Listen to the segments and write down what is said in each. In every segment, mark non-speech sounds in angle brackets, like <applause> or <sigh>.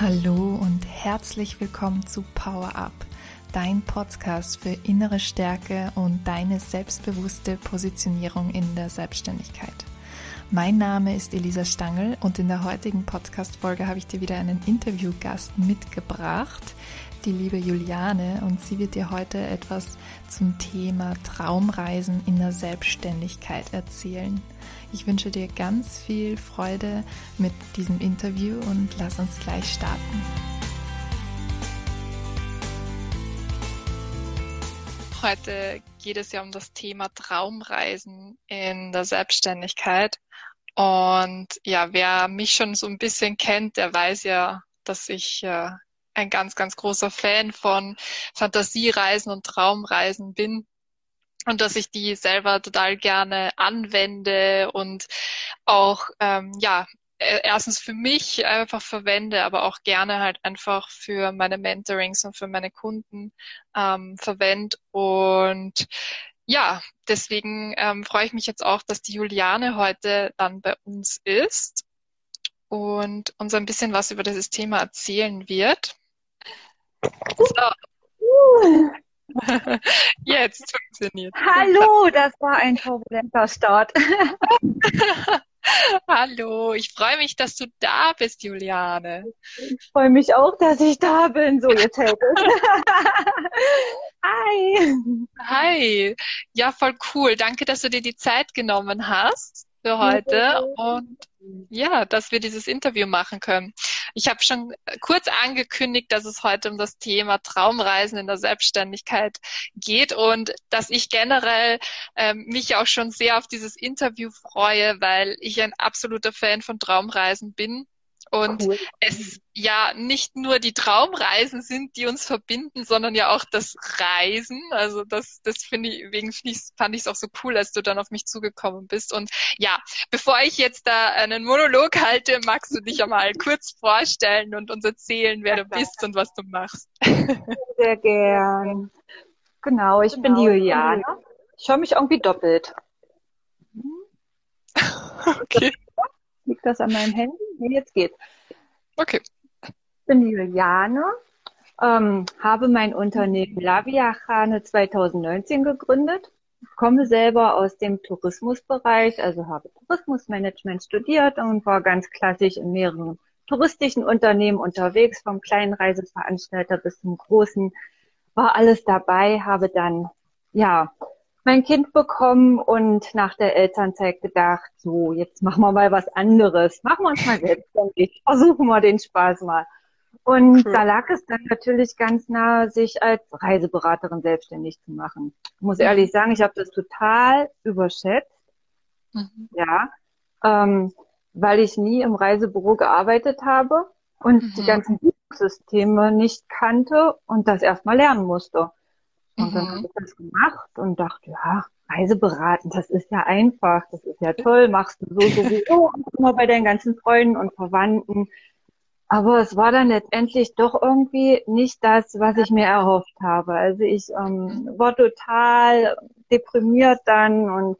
Hallo und herzlich willkommen zu Power Up, dein Podcast für innere Stärke und deine selbstbewusste Positionierung in der Selbstständigkeit. Mein Name ist Elisa Stangl und in der heutigen Podcast-Folge habe ich dir wieder einen Interviewgast mitgebracht, die liebe Juliane, und sie wird dir heute etwas zum Thema Traumreisen in der Selbstständigkeit erzählen. Ich wünsche dir ganz viel Freude mit diesem Interview und lass uns gleich starten. Heute geht es ja um das Thema Traumreisen in der Selbstständigkeit. Und ja, wer mich schon so ein bisschen kennt, der weiß ja, dass ich äh, ein ganz, ganz großer Fan von Fantasiereisen und Traumreisen bin und dass ich die selber total gerne anwende und auch ähm, ja äh, erstens für mich einfach verwende, aber auch gerne halt einfach für meine Mentorings und für meine Kunden ähm, verwende und ja, deswegen ähm, freue ich mich jetzt auch, dass die Juliane heute dann bei uns ist und uns ein bisschen was über dieses Thema erzählen wird. So. <laughs> Jetzt funktioniert. Hallo, das war ein turbulenter Start. <laughs> Hallo, ich freue mich, dass du da bist, Juliane. Ich freue mich auch, dass ich da bin. So, jetzt hält es. <laughs> Hi. Hi. Ja, voll cool. Danke, dass du dir die Zeit genommen hast für heute und ja, dass wir dieses Interview machen können. Ich habe schon kurz angekündigt, dass es heute um das Thema Traumreisen in der Selbstständigkeit geht und dass ich generell ähm, mich auch schon sehr auf dieses Interview freue, weil ich ein absoluter Fan von Traumreisen bin und cool. es ja nicht nur die Traumreisen sind, die uns verbinden, sondern ja auch das Reisen. Also das, das finde ich, wegen fand ich es auch so cool, als du dann auf mich zugekommen bist. Und ja, bevor ich jetzt da einen Monolog halte, magst du dich ja mal kurz vorstellen und uns erzählen, wer du bist und was du machst. <laughs> Sehr gern. Genau, ich genau. bin die Juliane. Ich höre mich irgendwie doppelt. <laughs> Okay. Liegt das an meinem Handy? Jetzt geht's. Okay. Ich bin Juliane, ähm, habe mein Unternehmen Laviachane 2019 gegründet, komme selber aus dem Tourismusbereich, also habe Tourismusmanagement studiert und war ganz klassisch in mehreren touristischen Unternehmen unterwegs, vom kleinen Reiseveranstalter bis zum großen, war alles dabei, habe dann ja mein Kind bekommen und nach der Elternzeit gedacht, so, jetzt machen wir mal was anderes. Machen wir uns mal selbstständig. Versuchen wir den Spaß mal. Und cool. da lag es dann natürlich ganz nah, sich als Reiseberaterin selbstständig zu machen. Ich muss mhm. ehrlich sagen, ich habe das total überschätzt. Mhm. Ja, ähm, weil ich nie im Reisebüro gearbeitet habe und mhm. die ganzen Buchungssysteme nicht kannte und das erstmal lernen musste. Und mhm. dann habe ich das gemacht und dachte, ja, Reiseberaten, das ist ja einfach, das ist ja toll, machst du so sowieso immer bei deinen ganzen Freunden und Verwandten. Aber es war dann letztendlich doch irgendwie nicht das, was ich mir erhofft habe. Also ich ähm, war total deprimiert dann und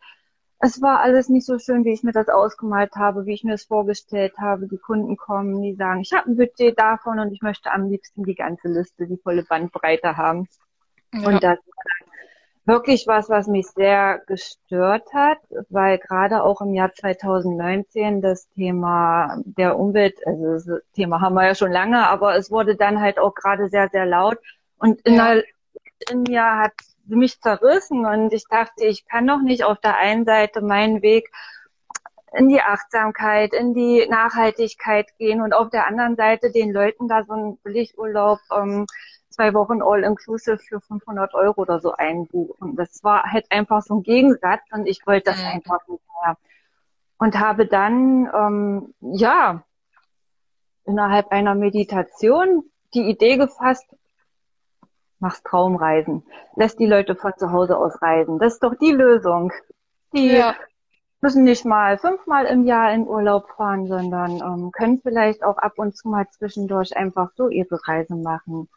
es war alles nicht so schön, wie ich mir das ausgemalt habe, wie ich mir es vorgestellt habe. Die Kunden kommen, die sagen, ich habe ein Budget davon und ich möchte am liebsten die ganze Liste, die volle Bandbreite haben. Ja. Und das war wirklich was, was mich sehr gestört hat, weil gerade auch im Jahr 2019 das Thema der Umwelt, also das Thema haben wir ja schon lange, aber es wurde dann halt auch gerade sehr, sehr laut. Und in, ja. der, in mir hat mich zerrissen und ich dachte, ich kann doch nicht auf der einen Seite meinen Weg in die Achtsamkeit, in die Nachhaltigkeit gehen und auf der anderen Seite den Leuten da so einen Billigurlaub ähm, zwei Wochen All-Inclusive für 500 Euro oder so einbuchen. Das war halt einfach so ein Gegensatz und ich wollte das mhm. einfach nicht mehr. Und habe dann, ähm, ja, innerhalb einer Meditation die Idee gefasst, machst Traumreisen, lässt die Leute von zu Hause aus reisen. Das ist doch die Lösung. Die ja. müssen nicht mal fünfmal im Jahr in Urlaub fahren, sondern ähm, können vielleicht auch ab und zu mal zwischendurch einfach so ihre Reise machen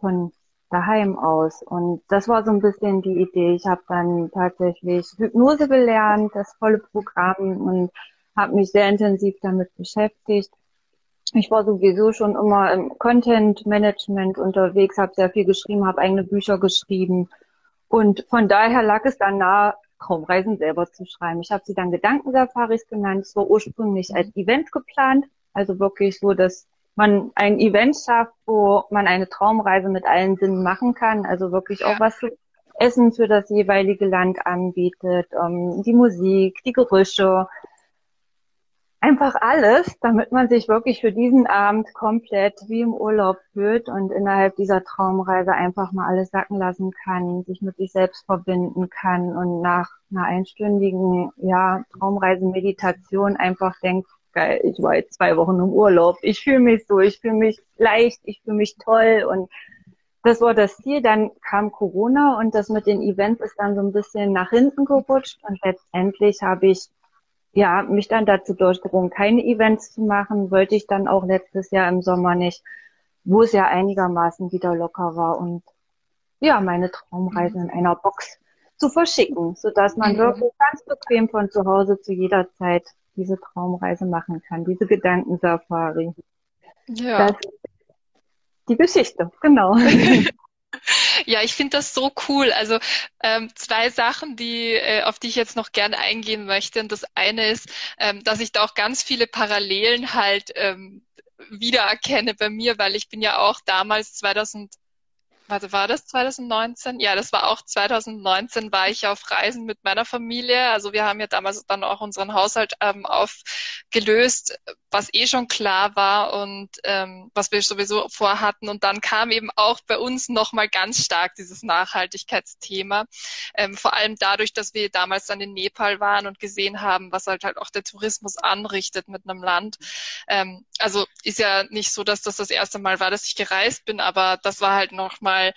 von daheim aus. Und das war so ein bisschen die Idee. Ich habe dann tatsächlich Hypnose gelernt, das volle Programm und habe mich sehr intensiv damit beschäftigt. ich war sowieso schon immer im Content Management unterwegs, habe sehr viel geschrieben, habe eigene Bücher geschrieben und von daher lag es dann nahe, Traumreisen selber zu schreiben. Ich habe sie dann Gedankensafaris genannt. Es war ursprünglich als Event geplant, also wirklich so, dass man ein Event schafft, wo man eine Traumreise mit allen Sinnen machen kann, also wirklich auch was zu Essen für das jeweilige Land anbietet, ähm, die Musik, die Gerüche, einfach alles, damit man sich wirklich für diesen Abend komplett wie im Urlaub fühlt und innerhalb dieser Traumreise einfach mal alles sacken lassen kann, sich mit sich selbst verbinden kann und nach einer einstündigen, ja, Traumreise-Meditation einfach denkt, geil, ich war jetzt zwei Wochen im Urlaub, ich fühle mich so, ich fühle mich leicht, ich fühle mich toll. Und das war das Ziel. Dann kam Corona und das mit den Events ist dann so ein bisschen nach hinten gerutscht. Und letztendlich habe ich ja, mich dann dazu durchgerungen, keine Events zu machen, wollte ich dann auch letztes Jahr im Sommer nicht, wo es ja einigermaßen wieder locker war. Und ja, meine Traumreise in einer Box zu verschicken, sodass man mhm. wirklich ganz bequem von zu Hause zu jeder Zeit diese Traumreise machen kann, diese Gedankensafari. Ja. Das die Geschichte, genau. <laughs> Ja, ich finde das so cool. Also ähm, zwei Sachen, die äh, auf die ich jetzt noch gerne eingehen möchte. Und das eine ist, ähm, dass ich da auch ganz viele Parallelen halt ähm, wiedererkenne bei mir, weil ich bin ja auch damals 2000 warte, war das 2019? Ja, das war auch 2019, war ich auf Reisen mit meiner Familie. Also wir haben ja damals dann auch unseren Haushalt ähm, aufgelöst, was eh schon klar war und ähm, was wir sowieso vorhatten. Und dann kam eben auch bei uns nochmal ganz stark dieses Nachhaltigkeitsthema. Ähm, vor allem dadurch, dass wir damals dann in Nepal waren und gesehen haben, was halt halt auch der Tourismus anrichtet mit einem Land. Ähm, also ist ja nicht so, dass das das erste Mal war, dass ich gereist bin, aber das war halt nochmal mal,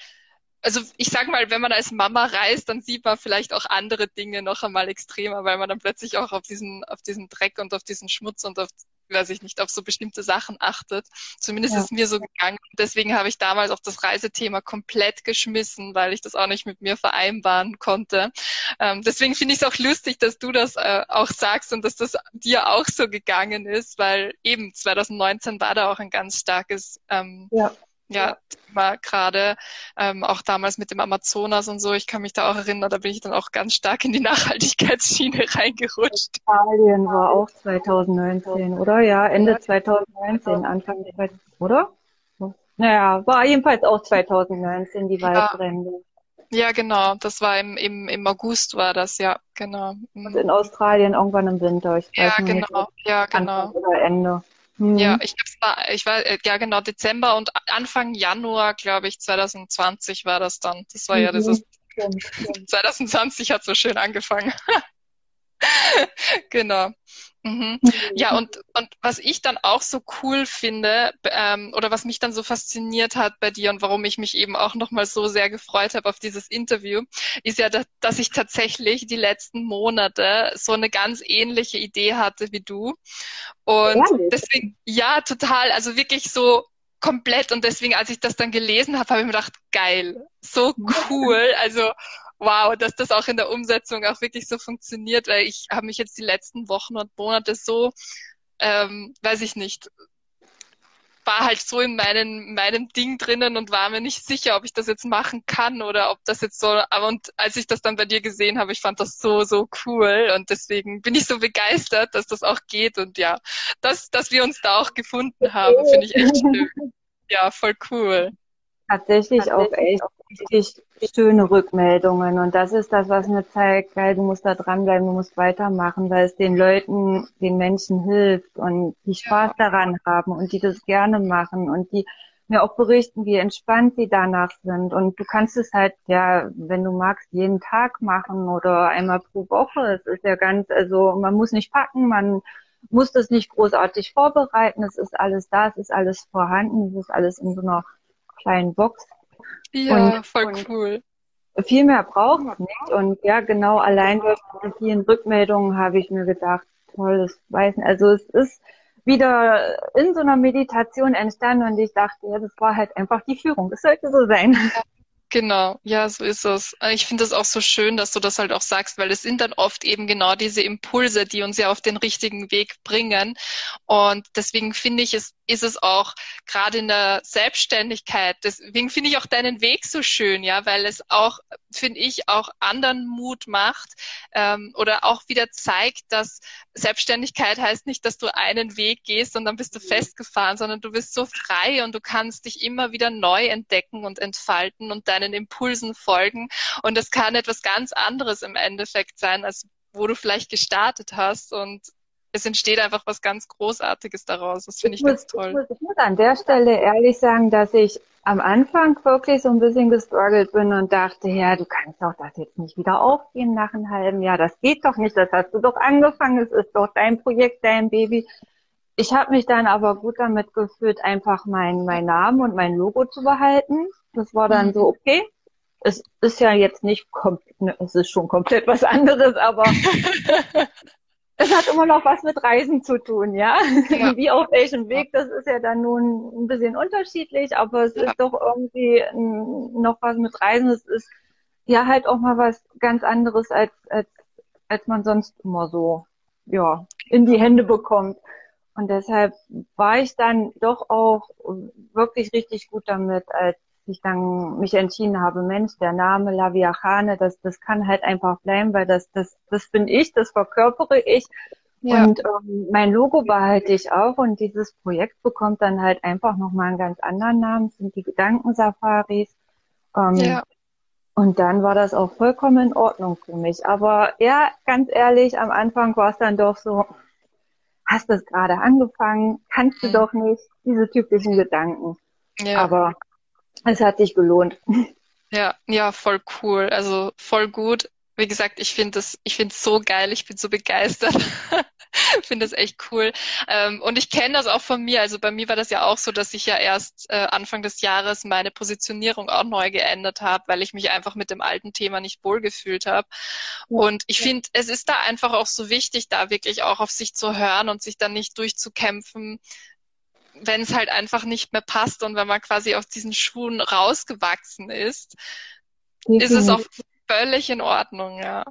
also ich sag mal, wenn man als Mama reist, dann sieht man vielleicht auch andere Dinge noch einmal extremer, weil man dann plötzlich auch auf diesen, auf diesen Dreck und auf diesen Schmutz und auf, weiß ich nicht, auf so bestimmte Sachen achtet. Zumindest ja. ist mir so gegangen. Deswegen habe ich damals auch das Reisethema komplett geschmissen, weil ich das auch nicht mit mir vereinbaren konnte. Ähm, deswegen finde ich es auch lustig, dass du das äh, auch sagst und dass das dir auch so gegangen ist, weil eben 2019 war da auch ein ganz starkes ähm, ja ja, Thema gerade, ähm, auch damals mit dem Amazonas und so. Ich kann mich da auch erinnern, da bin ich dann auch ganz stark in die Nachhaltigkeitsschiene <laughs> reingerutscht. Italien war auch 2019, oder? Ja, Ende 2019, Anfang, oder? Naja, war jedenfalls auch 2019 die Waldbrände. Ja. ja, genau. Das war im, im, im August war das, ja, genau. Mhm. Und in Australien irgendwann im Winter. Ich weiß ja, nicht, genau. Ja, genau. Oder Ende. Mhm. Ja, ich glaube, ich war, äh, ja genau, Dezember und Anfang Januar, glaube ich, 2020 war das dann. Das war mhm. ja dieses, 2020 <laughs> hat so schön angefangen. <laughs> genau. Mhm. mhm. Ja, und, und was ich dann auch so cool finde, ähm, oder was mich dann so fasziniert hat bei dir und warum ich mich eben auch nochmal so sehr gefreut habe auf dieses Interview, ist ja, dass, dass ich tatsächlich die letzten Monate so eine ganz ähnliche Idee hatte wie du. Und Ehrlich? deswegen, ja, total, also wirklich so komplett. Und deswegen, als ich das dann gelesen habe, habe ich mir gedacht, geil, so <laughs> cool. Also wow, dass das auch in der Umsetzung auch wirklich so funktioniert, weil ich habe mich jetzt die letzten Wochen und Monate so, ähm, weiß ich nicht, war halt so in meinen, meinem Ding drinnen und war mir nicht sicher, ob ich das jetzt machen kann oder ob das jetzt so, aber und als ich das dann bei dir gesehen habe, ich fand das so, so cool und deswegen bin ich so begeistert, dass das auch geht und ja, dass, dass wir uns da auch gefunden haben, finde ich echt <laughs> schön. Ja, voll cool. Tatsächlich, Tatsächlich auch echt richtig schöne Rückmeldungen. Und das ist das, was mir zeigt, geil, du musst da dranbleiben, du musst weitermachen, weil es den Leuten, den Menschen hilft und die Spaß ja. daran haben und die das gerne machen und die mir auch berichten, wie entspannt sie danach sind. Und du kannst es halt, ja, wenn du magst, jeden Tag machen oder einmal pro Woche. Es ist ja ganz, also man muss nicht packen, man muss das nicht großartig vorbereiten. Es ist alles da, es ist alles vorhanden, es ist alles in so einer kleinen Box. Ja, und, voll cool. Viel mehr braucht man nicht. Und ja, genau allein durch die vielen Rückmeldungen habe ich mir gedacht, toll, das weiß nicht. Also es ist wieder in so einer Meditation entstanden und ich dachte, ja, das war halt einfach die Führung. Das sollte so sein. Genau, ja, so ist es. Ich finde es auch so schön, dass du das halt auch sagst, weil es sind dann oft eben genau diese Impulse, die uns ja auf den richtigen Weg bringen. Und deswegen finde ich es ist es auch gerade in der Selbstständigkeit. Deswegen finde ich auch deinen Weg so schön, ja, weil es auch, finde ich, auch anderen Mut macht ähm, oder auch wieder zeigt, dass Selbstständigkeit heißt nicht, dass du einen Weg gehst und dann bist du mhm. festgefahren, sondern du bist so frei und du kannst dich immer wieder neu entdecken und entfalten und deinen Impulsen folgen. Und das kann etwas ganz anderes im Endeffekt sein, als wo du vielleicht gestartet hast. Und es entsteht einfach was ganz Großartiges daraus. Das finde ich, ich ganz toll. Ich muss, ich muss an der Stelle ehrlich sagen, dass ich am Anfang wirklich so ein bisschen gestruggelt bin und dachte, ja, du kannst doch das jetzt nicht wieder aufgehen nach einem halben Jahr. Das geht doch nicht. Das hast du doch angefangen. Es ist doch dein Projekt, dein Baby. Ich habe mich dann aber gut damit gefühlt, einfach mein, mein Namen und mein Logo zu behalten. Das war dann mhm. so, okay, es ist ja jetzt nicht, ne, es ist schon komplett was anderes, aber <laughs> es hat immer noch was mit Reisen zu tun, ja? ja. <laughs> Wie auf welchem Weg, das ist ja dann nun ein bisschen unterschiedlich, aber es ja. ist doch irgendwie noch was mit Reisen. Es ist ja halt auch mal was ganz anderes, als, als, als man sonst immer so, ja, in die Hände bekommt. Und deshalb war ich dann doch auch wirklich richtig gut damit, als ich dann mich entschieden habe, Mensch, der Name Laviachane, das, das kann halt einfach bleiben, weil das, das, das bin ich, das verkörpere ich. Ja. Und ähm, mein Logo behalte ich auch und dieses Projekt bekommt dann halt einfach nochmal einen ganz anderen Namen, das sind die Gedankensafaris. Ähm, ja. Und dann war das auch vollkommen in Ordnung für mich. Aber ja, ganz ehrlich, am Anfang war es dann doch so, hast du es gerade angefangen, kannst du mhm. doch nicht, diese typischen Gedanken. Ja. Aber es hat sich gelohnt. <laughs> Ja, ja, voll cool. Also voll gut. Wie gesagt, ich finde das, ich finde es so geil, ich bin so begeistert. <laughs> finde das echt cool. Ähm, und ich kenne das auch von mir. Also bei mir war das ja auch so, dass ich ja erst äh, Anfang des Jahres meine Positionierung auch neu geändert habe, weil ich mich einfach mit dem alten Thema nicht wohlgefühlt habe. Und ich finde, es ist da einfach auch so wichtig, da wirklich auch auf sich zu hören und sich dann nicht durchzukämpfen, wenn es halt einfach nicht mehr passt und wenn man quasi aus diesen Schuhen rausgewachsen ist, ist es auch völlig in Ordnung, ja.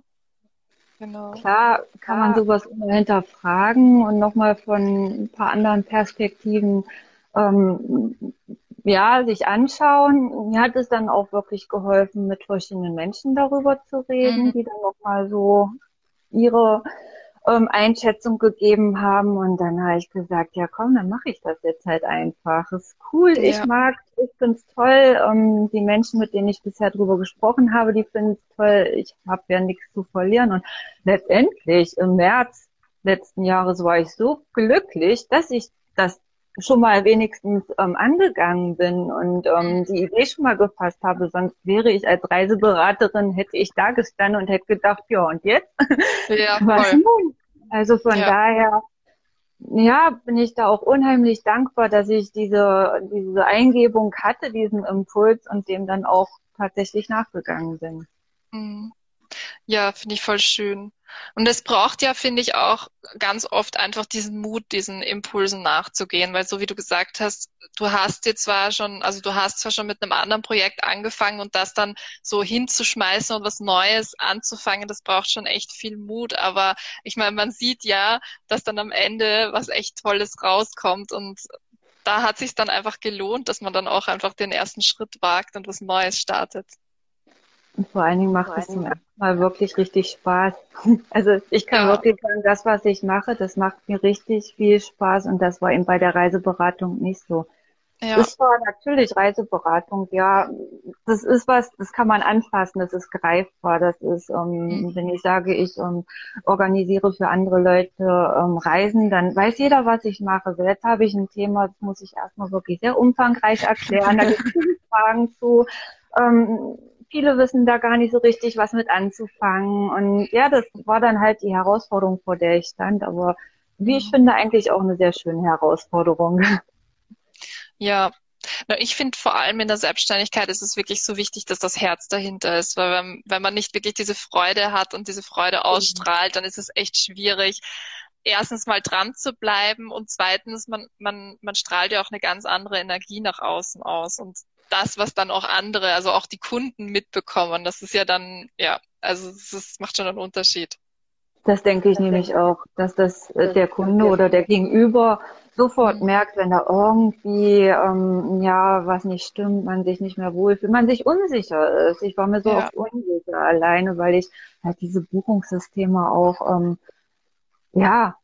Genau. Klar kann man sowas immer hinterfragen und nochmal von ein paar anderen Perspektiven ähm, ja, sich anschauen. Mir hat es dann auch wirklich geholfen, mit verschiedenen Menschen darüber zu reden, mhm. die dann nochmal so ihre ähm, Einschätzung gegeben haben. Und dann habe ich gesagt, ja komm, dann mache ich das jetzt halt einfach. Ist cool, ja. ich mag, ich find's toll. Ähm, die Menschen, mit denen ich bisher drüber gesprochen habe, die finden es toll. Ich habe ja nichts zu verlieren. Und letztendlich im März letzten Jahres war ich so glücklich, dass ich das schon mal wenigstens ähm, angegangen bin und ähm, mhm. die Idee schon mal gefasst habe. Sonst wäre ich als Reiseberaterin, hätte ich da gestanden und hätte gedacht, ja, und jetzt? Ja, <laughs> Was nun? Also von ja. daher, ja, bin ich da auch unheimlich dankbar, dass ich diese, diese Eingebung hatte, diesen Impuls und dem dann auch tatsächlich nachgegangen bin. Mhm. Ja, finde ich voll schön. Und es braucht ja, finde ich, auch ganz oft einfach diesen Mut, diesen Impulsen nachzugehen, weil so wie du gesagt hast, du hast dir zwar schon, also du hast zwar schon mit einem anderen Projekt angefangen und das dann so hinzuschmeißen und was Neues anzufangen, das braucht schon echt viel Mut. Aber ich meine, man sieht ja, dass dann am Ende was echt Tolles rauskommt und da hat sich dann einfach gelohnt, dass man dann auch einfach den ersten Schritt wagt und was Neues startet. Und vor allen Dingen macht es zum ersten Mal wirklich richtig Spaß. <laughs> Also ich kann ja. wirklich sagen, das, was ich mache, das macht mir richtig viel Spaß und das war eben bei der Reiseberatung nicht so. Ja. Das war natürlich Reiseberatung, ja. Das ist was, das kann man anfassen, das ist greifbar. Das ist, um, mhm. wenn ich sage, ich um, organisiere für andere Leute um, Reisen, dann weiß jeder, was ich mache. So, jetzt habe ich ein Thema, das muss ich erstmal wirklich sehr umfangreich erklären. Da gibt es <laughs> Fragen zu. Ähm, viele wissen da gar nicht so richtig, was mit anzufangen. Und ja, das war dann halt die Herausforderung, vor der ich stand. Aber wie ich finde, eigentlich auch eine sehr schöne Herausforderung. Ja, ich finde vor allem in der Selbstständigkeit ist es wirklich so wichtig, dass das Herz dahinter ist, weil wenn, wenn man nicht wirklich diese Freude hat und diese Freude mhm. ausstrahlt, dann ist es echt schwierig, erstens mal dran zu bleiben und zweitens, man, man, man strahlt ja auch eine ganz andere Energie nach außen aus und das, was dann auch andere, also auch die Kunden mitbekommen. Das ist ja dann, ja, also das macht schon einen Unterschied. Das denke ich nämlich auch, dass das äh, der Kunde oder der Gegenüber sofort mhm. merkt, wenn da irgendwie ähm, ja was nicht stimmt, man sich nicht mehr wohlfühlt, man sich unsicher ist. Ich war mir so ja. oft unsicher alleine, weil ich halt diese Buchungssysteme auch ähm, ja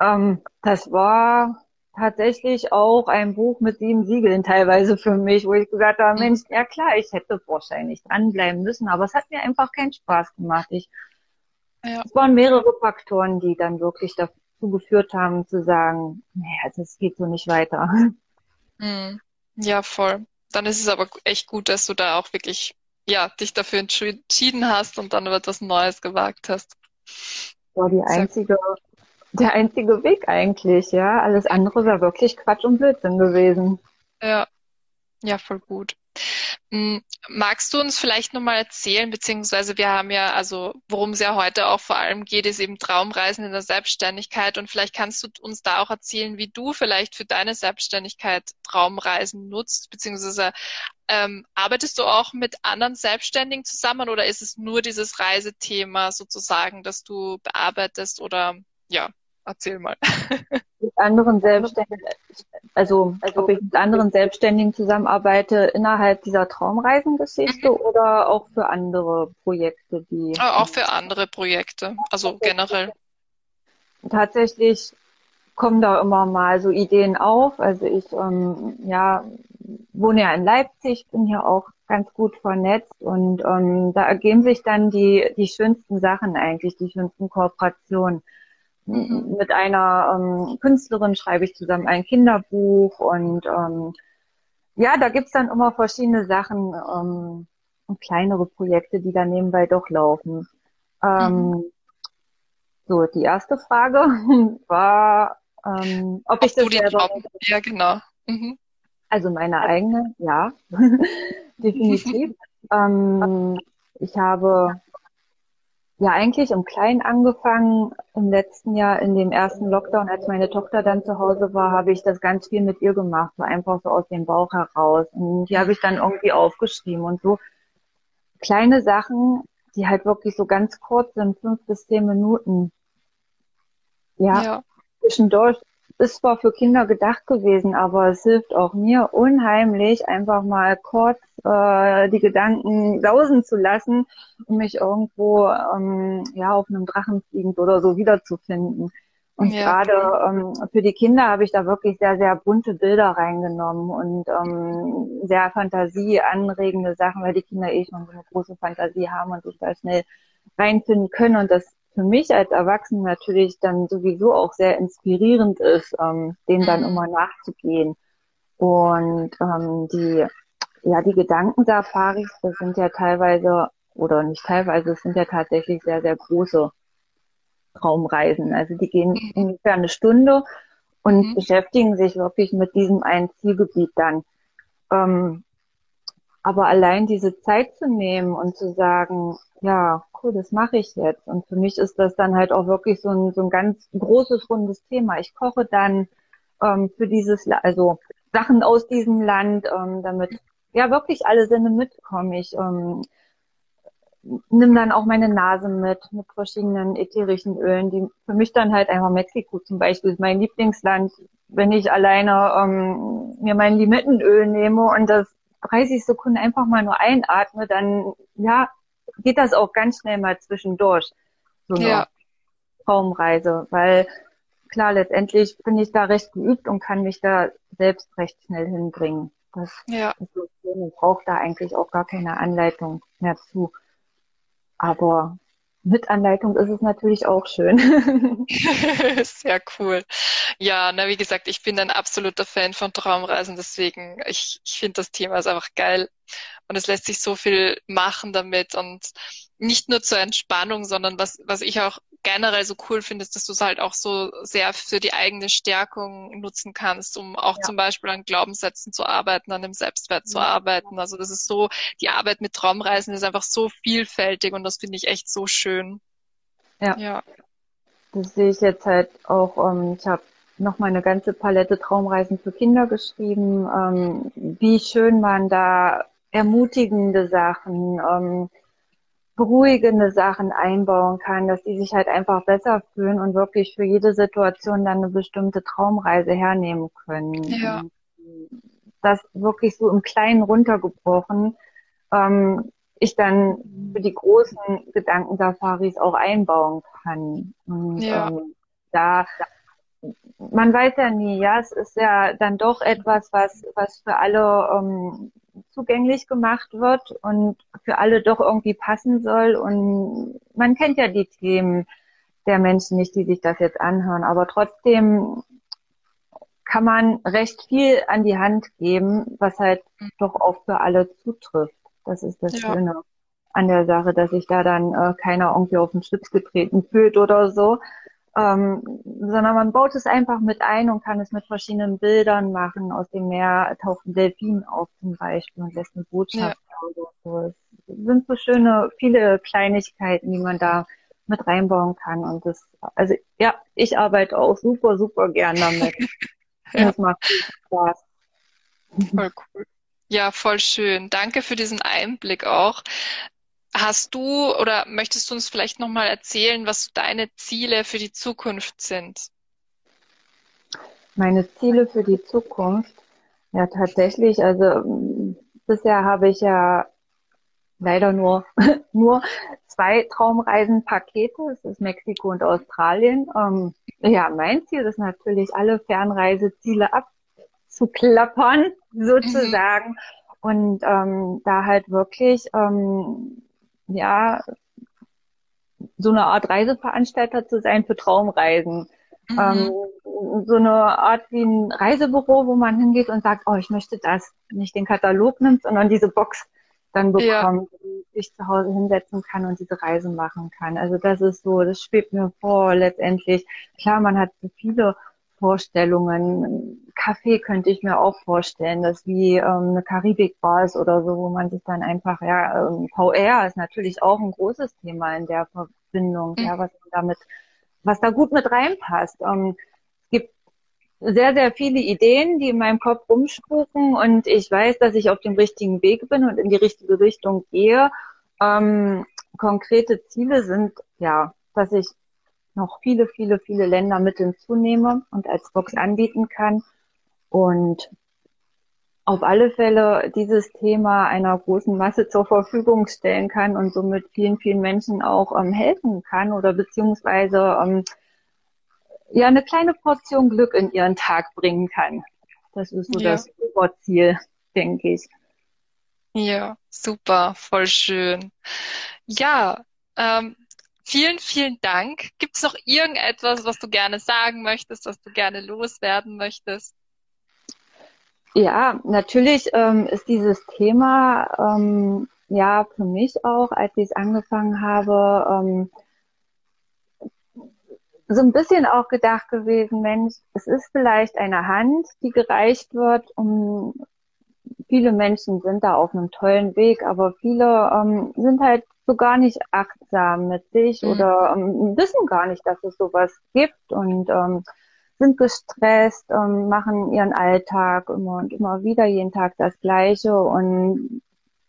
ähm, das war tatsächlich auch ein Buch mit sieben Siegeln teilweise für mich, wo ich gesagt habe, mhm. Mensch, ja klar, ich hätte wahrscheinlich dranbleiben müssen, aber es hat mir einfach keinen Spaß gemacht. Ich, ja. Es waren mehrere Faktoren, die dann wirklich dazu geführt haben, zu sagen, naja, also es geht so nicht weiter. Mhm. Ja, voll. Dann ist es aber echt gut, dass du da auch wirklich, ja, dich dafür entschieden hast und dann etwas Neues gewagt hast. war die einzige der einzige Weg eigentlich, ja. Alles andere wäre wirklich Quatsch und Blödsinn gewesen. Ja, ja, voll gut. Hm, magst du uns vielleicht nochmal erzählen, beziehungsweise wir haben ja, also worum es ja heute auch vor allem geht, ist eben Traumreisen in der Selbstständigkeit und vielleicht kannst du uns da auch erzählen, wie du vielleicht für deine Selbstständigkeit Traumreisen nutzt, beziehungsweise ähm, arbeitest du auch mit anderen Selbstständigen zusammen oder ist es nur dieses Reisethema sozusagen, das du bearbeitest oder ja, erzähl mal. Mit anderen Selbstständigen, also, also ob ich mit anderen Selbstständigen zusammenarbeite innerhalb dieser Traumreisengeschichte mhm. oder auch für andere Projekte, die. Auch für andere Projekte, also generell. Tatsächlich kommen da immer mal so Ideen auf. Also ich ähm, ja, wohne ja in Leipzig, bin hier auch ganz gut vernetzt und ähm, da ergeben sich dann die, die schönsten Sachen eigentlich, die schönsten Kooperationen. Mhm. Mit einer ähm, Künstlerin schreibe ich zusammen ein Kinderbuch und ähm, ja, da gibt's dann immer verschiedene Sachen ähm, und kleinere Projekte, die dann nebenbei doch laufen. Ähm, mhm. So, die erste Frage <laughs> war, ähm, ob, ob ich das selber... Ja, genau. Mhm. Also meine eigene, ja, <laughs> definitiv. <laughs> ähm, ich habe ja eigentlich im Kleinen angefangen. Im letzten Jahr, in dem ersten Lockdown, als meine Tochter dann zu Hause war, habe ich das ganz viel mit ihr gemacht, so einfach so aus dem Bauch heraus. Und die habe ich dann irgendwie aufgeschrieben und so kleine Sachen, die halt wirklich so ganz kurz sind, fünf bis zehn Minuten. Ja, ja. zwischendurch ist zwar für Kinder gedacht gewesen, aber es hilft auch mir unheimlich, einfach mal kurz äh, die Gedanken sausen zu lassen und mich irgendwo ähm, ja auf einem Drachen fliegend oder so wiederzufinden. Und ja. gerade ähm, für die Kinder habe ich da wirklich sehr, sehr bunte Bilder reingenommen und ähm, sehr fantasieanregende Sachen, weil die Kinder eh schon so eine große Fantasie haben und sich da schnell reinfinden können. Und das für mich als Erwachsene natürlich dann sowieso auch sehr inspirierend ist, ähm, dem dann mhm. immer nachzugehen. Und ähm, die, ja, die Gedankensafaris, das sind ja teilweise, oder nicht teilweise, es sind ja tatsächlich sehr, sehr große Traumreisen. Also die gehen mhm. ungefähr eine Stunde und mhm. beschäftigen sich wirklich mit diesem einen Zielgebiet dann. Ähm, aber allein diese Zeit zu nehmen und zu sagen, ja, cool, das mache ich jetzt. Und für mich ist das dann halt auch wirklich so ein, so ein ganz großes, rundes Thema. Ich koche dann ähm, für dieses, also Sachen aus diesem Land, ähm, damit ja wirklich alle Sinne mitkommen. Ich ähm, nimm dann auch meine Nase mit, mit verschiedenen ätherischen Ölen, die für mich dann halt einfach Mexiko zum Beispiel ist mein Lieblingsland. Wenn ich alleine ähm, mir mein Limettenöl nehme und das 30 Sekunden einfach mal nur einatme, dann ja, geht das auch ganz schnell mal zwischendurch. So eine ja. Traumreise, weil klar, letztendlich bin ich da recht geübt und kann mich da selbst recht schnell hinbringen. Das ja. ist so schön. Ich brauche da eigentlich auch gar keine Anleitung mehr zu. Aber mit Anleitung ist es natürlich auch schön. <laughs> <laughs> Sehr cool. Ja, na, wie gesagt, ich bin ein absoluter Fan von Traumreisen, deswegen, ich, ich finde das Thema ist einfach geil. Und es lässt sich so viel machen damit und nicht nur zur Entspannung, sondern was, was ich auch generell so cool finde, ist, dass du es halt auch so sehr für die eigene Stärkung nutzen kannst, um auch ja. zum Beispiel an Glaubenssätzen zu arbeiten, an dem Selbstwert ja. zu arbeiten. Also das ist so, die Arbeit mit Traumreisen ist einfach so vielfältig und das finde ich echt so schön. Ja. ja. Das sehe ich jetzt halt auch, ähm, ich habe noch mal eine ganze Palette Traumreisen für Kinder geschrieben, ähm, wie schön man da ermutigende Sachen, ähm, beruhigende Sachen einbauen kann, dass die sich halt einfach besser fühlen und wirklich für jede Situation dann eine bestimmte Traumreise hernehmen können. Ja. Das wirklich so im Kleinen runtergebrochen, ähm, ich dann für die großen Gedankensafaris auch einbauen kann. Und Ja. ähm, da man weiß ja nie, ja, es ist ja dann doch etwas, was, was für alle ähm, zugänglich gemacht wird und für alle doch irgendwie passen soll. Und man kennt ja die Themen der Menschen nicht, die sich das jetzt anhören, aber trotzdem kann man recht viel an die Hand geben, was halt doch auch für alle zutrifft. Das ist das Ja. Schöne an der Sache, dass sich da dann äh, keiner irgendwie auf den Schlips getreten fühlt oder so, ähm, sondern man baut es einfach mit ein und kann es mit verschiedenen Bildern machen. Aus dem Meer taucht ein Delfin auf zum Beispiel und lässt eine Botschaft oder so. Es sind so schöne, viele Kleinigkeiten, die man da mit reinbauen kann. Und das, also ja, ich arbeite auch super, super gern damit. <laughs> Ja. Das macht viel Spaß. Voll cool. Ja, voll schön. Danke für diesen Einblick auch. Hast du oder möchtest du uns vielleicht nochmal erzählen, was deine Ziele für die Zukunft sind? Meine Ziele für die Zukunft, ja tatsächlich, also ähm, bisher habe ich ja leider nur, <laughs> nur zwei Traumreisenpakete, das ist Mexiko und Australien. Ähm, ja, mein Ziel ist natürlich, alle Fernreiseziele abzuklappern, <laughs> sozusagen. Und ähm, da halt wirklich, ähm, ja, so eine Art Reiseveranstalter zu sein für Traumreisen. Mhm. Ähm, so eine Art wie ein Reisebüro, wo man hingeht und sagt, oh, ich möchte das. Nicht den Katalog nimmt, sondern diese Box dann Ja. bekommt, und sich zu Hause hinsetzen kann und diese Reise machen kann. Also das ist so, das schwebt mir vor letztendlich. Klar, man hat so viele Vorstellungen. Kaffee könnte ich mir auch vorstellen, dass wie ähm, eine Karibikbar ist oder so, wo man sich dann einfach, ja, ähm, VR ist natürlich auch ein großes Thema in der Verbindung, Mhm. ja, was damit, was da gut mit reinpasst. Ähm, es gibt sehr, sehr viele Ideen, die in meinem Kopf rumspuken und ich weiß, dass ich auf dem richtigen Weg bin und in die richtige Richtung gehe. Ähm, konkrete Ziele sind, ja, dass ich noch viele, viele, viele Länder mit hinzunehme und als Box anbieten kann und auf alle Fälle dieses Thema einer großen Masse zur Verfügung stellen kann und somit vielen, vielen Menschen auch ähm, helfen kann oder beziehungsweise ähm, ja eine kleine Portion Glück in ihren Tag bringen kann. Das ist so Ja. das Oberziel, denke ich. Ja, super, voll schön. Ja, ähm, vielen, vielen Dank. Gibt es noch irgendetwas, was du gerne sagen möchtest, was du gerne loswerden möchtest? Ja, natürlich ähm, ist dieses Thema ähm, ja für mich auch, als ich es angefangen habe, ähm, so ein bisschen auch gedacht gewesen, Mensch, es ist vielleicht eine Hand, die gereicht wird, um viele Menschen sind da auf einem tollen Weg, aber viele ähm, sind halt so gar nicht achtsam mit sich Mhm. oder ähm, wissen gar nicht, dass es sowas gibt und ähm, sind gestresst, ähm, machen ihren Alltag immer und immer wieder jeden Tag das Gleiche und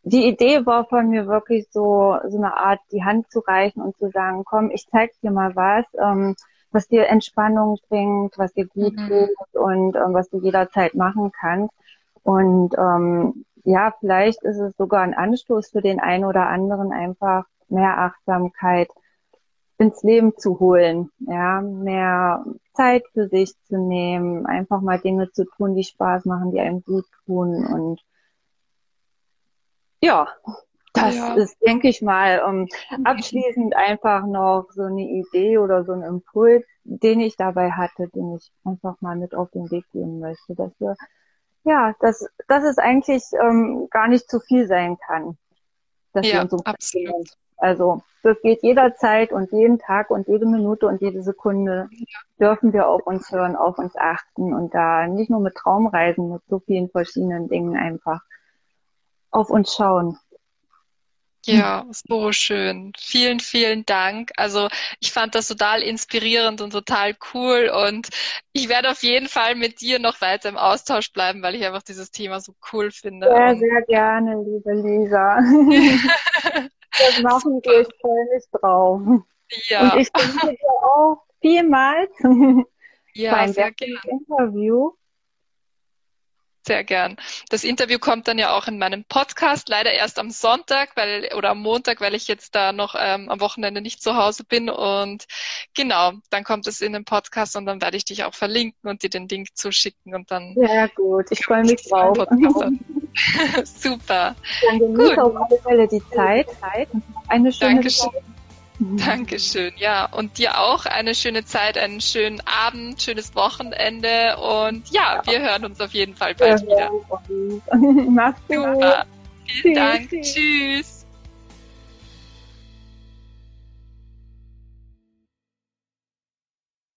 die Idee war von mir wirklich so, so eine Art, die Hand zu reichen und zu sagen, komm, ich zeig dir mal was, ähm, was dir Entspannung bringt, was dir gut Mhm. tut und ähm, was du jederzeit machen kannst. Und ähm, ja, vielleicht ist es sogar ein Anstoß für den einen oder anderen, einfach mehr Achtsamkeit ins Leben zu holen, ja, mehr Zeit für sich zu nehmen, einfach mal Dinge zu tun, die Spaß machen, die einem gut tun und ja, das Ja. ist, denke ich mal, um, abschließend einfach noch so eine Idee oder so ein Impuls, den ich dabei hatte, den ich einfach mal mit auf den Weg geben möchte, dass wir, ja, dass, dass es eigentlich ähm, gar nicht zu viel sein kann, dass wir Ja, uns um absolut. also das geht jederzeit und jeden Tag und jede Minute und jede Sekunde dürfen wir auf uns hören, auf uns achten und da nicht nur mit Traumreisen, mit so vielen verschiedenen Dingen einfach auf uns schauen. Ja, <laughs> so schön. Vielen, vielen Dank. Also ich fand das total inspirierend und total cool und ich werde auf jeden Fall mit dir noch weiter im Austausch bleiben, weil ich einfach dieses Thema so cool finde. Sehr, sehr gerne, liebe Lisa. <laughs> Das machen wir, ich freue mich drauf. Ja. Und ich danke dir auch vielmals ja, sehr gerne. Interview. Sehr gern. Das Interview kommt dann ja auch in meinem Podcast, leider erst am Sonntag, weil oder am Montag, weil ich jetzt da noch ähm, am Wochenende nicht zu Hause bin. Und genau, dann kommt es in den Podcast und dann werde ich dich auch verlinken und dir den Link zuschicken und dann. Ja, gut, ich freue mich drauf. <laughs> Super. Dann genieße auf alle Fälle die Zeit. Eine schöne Dankeschön. Zeit. Mhm. Dankeschön, ja. Und dir auch eine schöne Zeit, einen schönen Abend, schönes Wochenende und ja, wir hören uns auf jeden Fall bald wieder. <laughs> Mach's gut. Vielen Dank. Tschüss.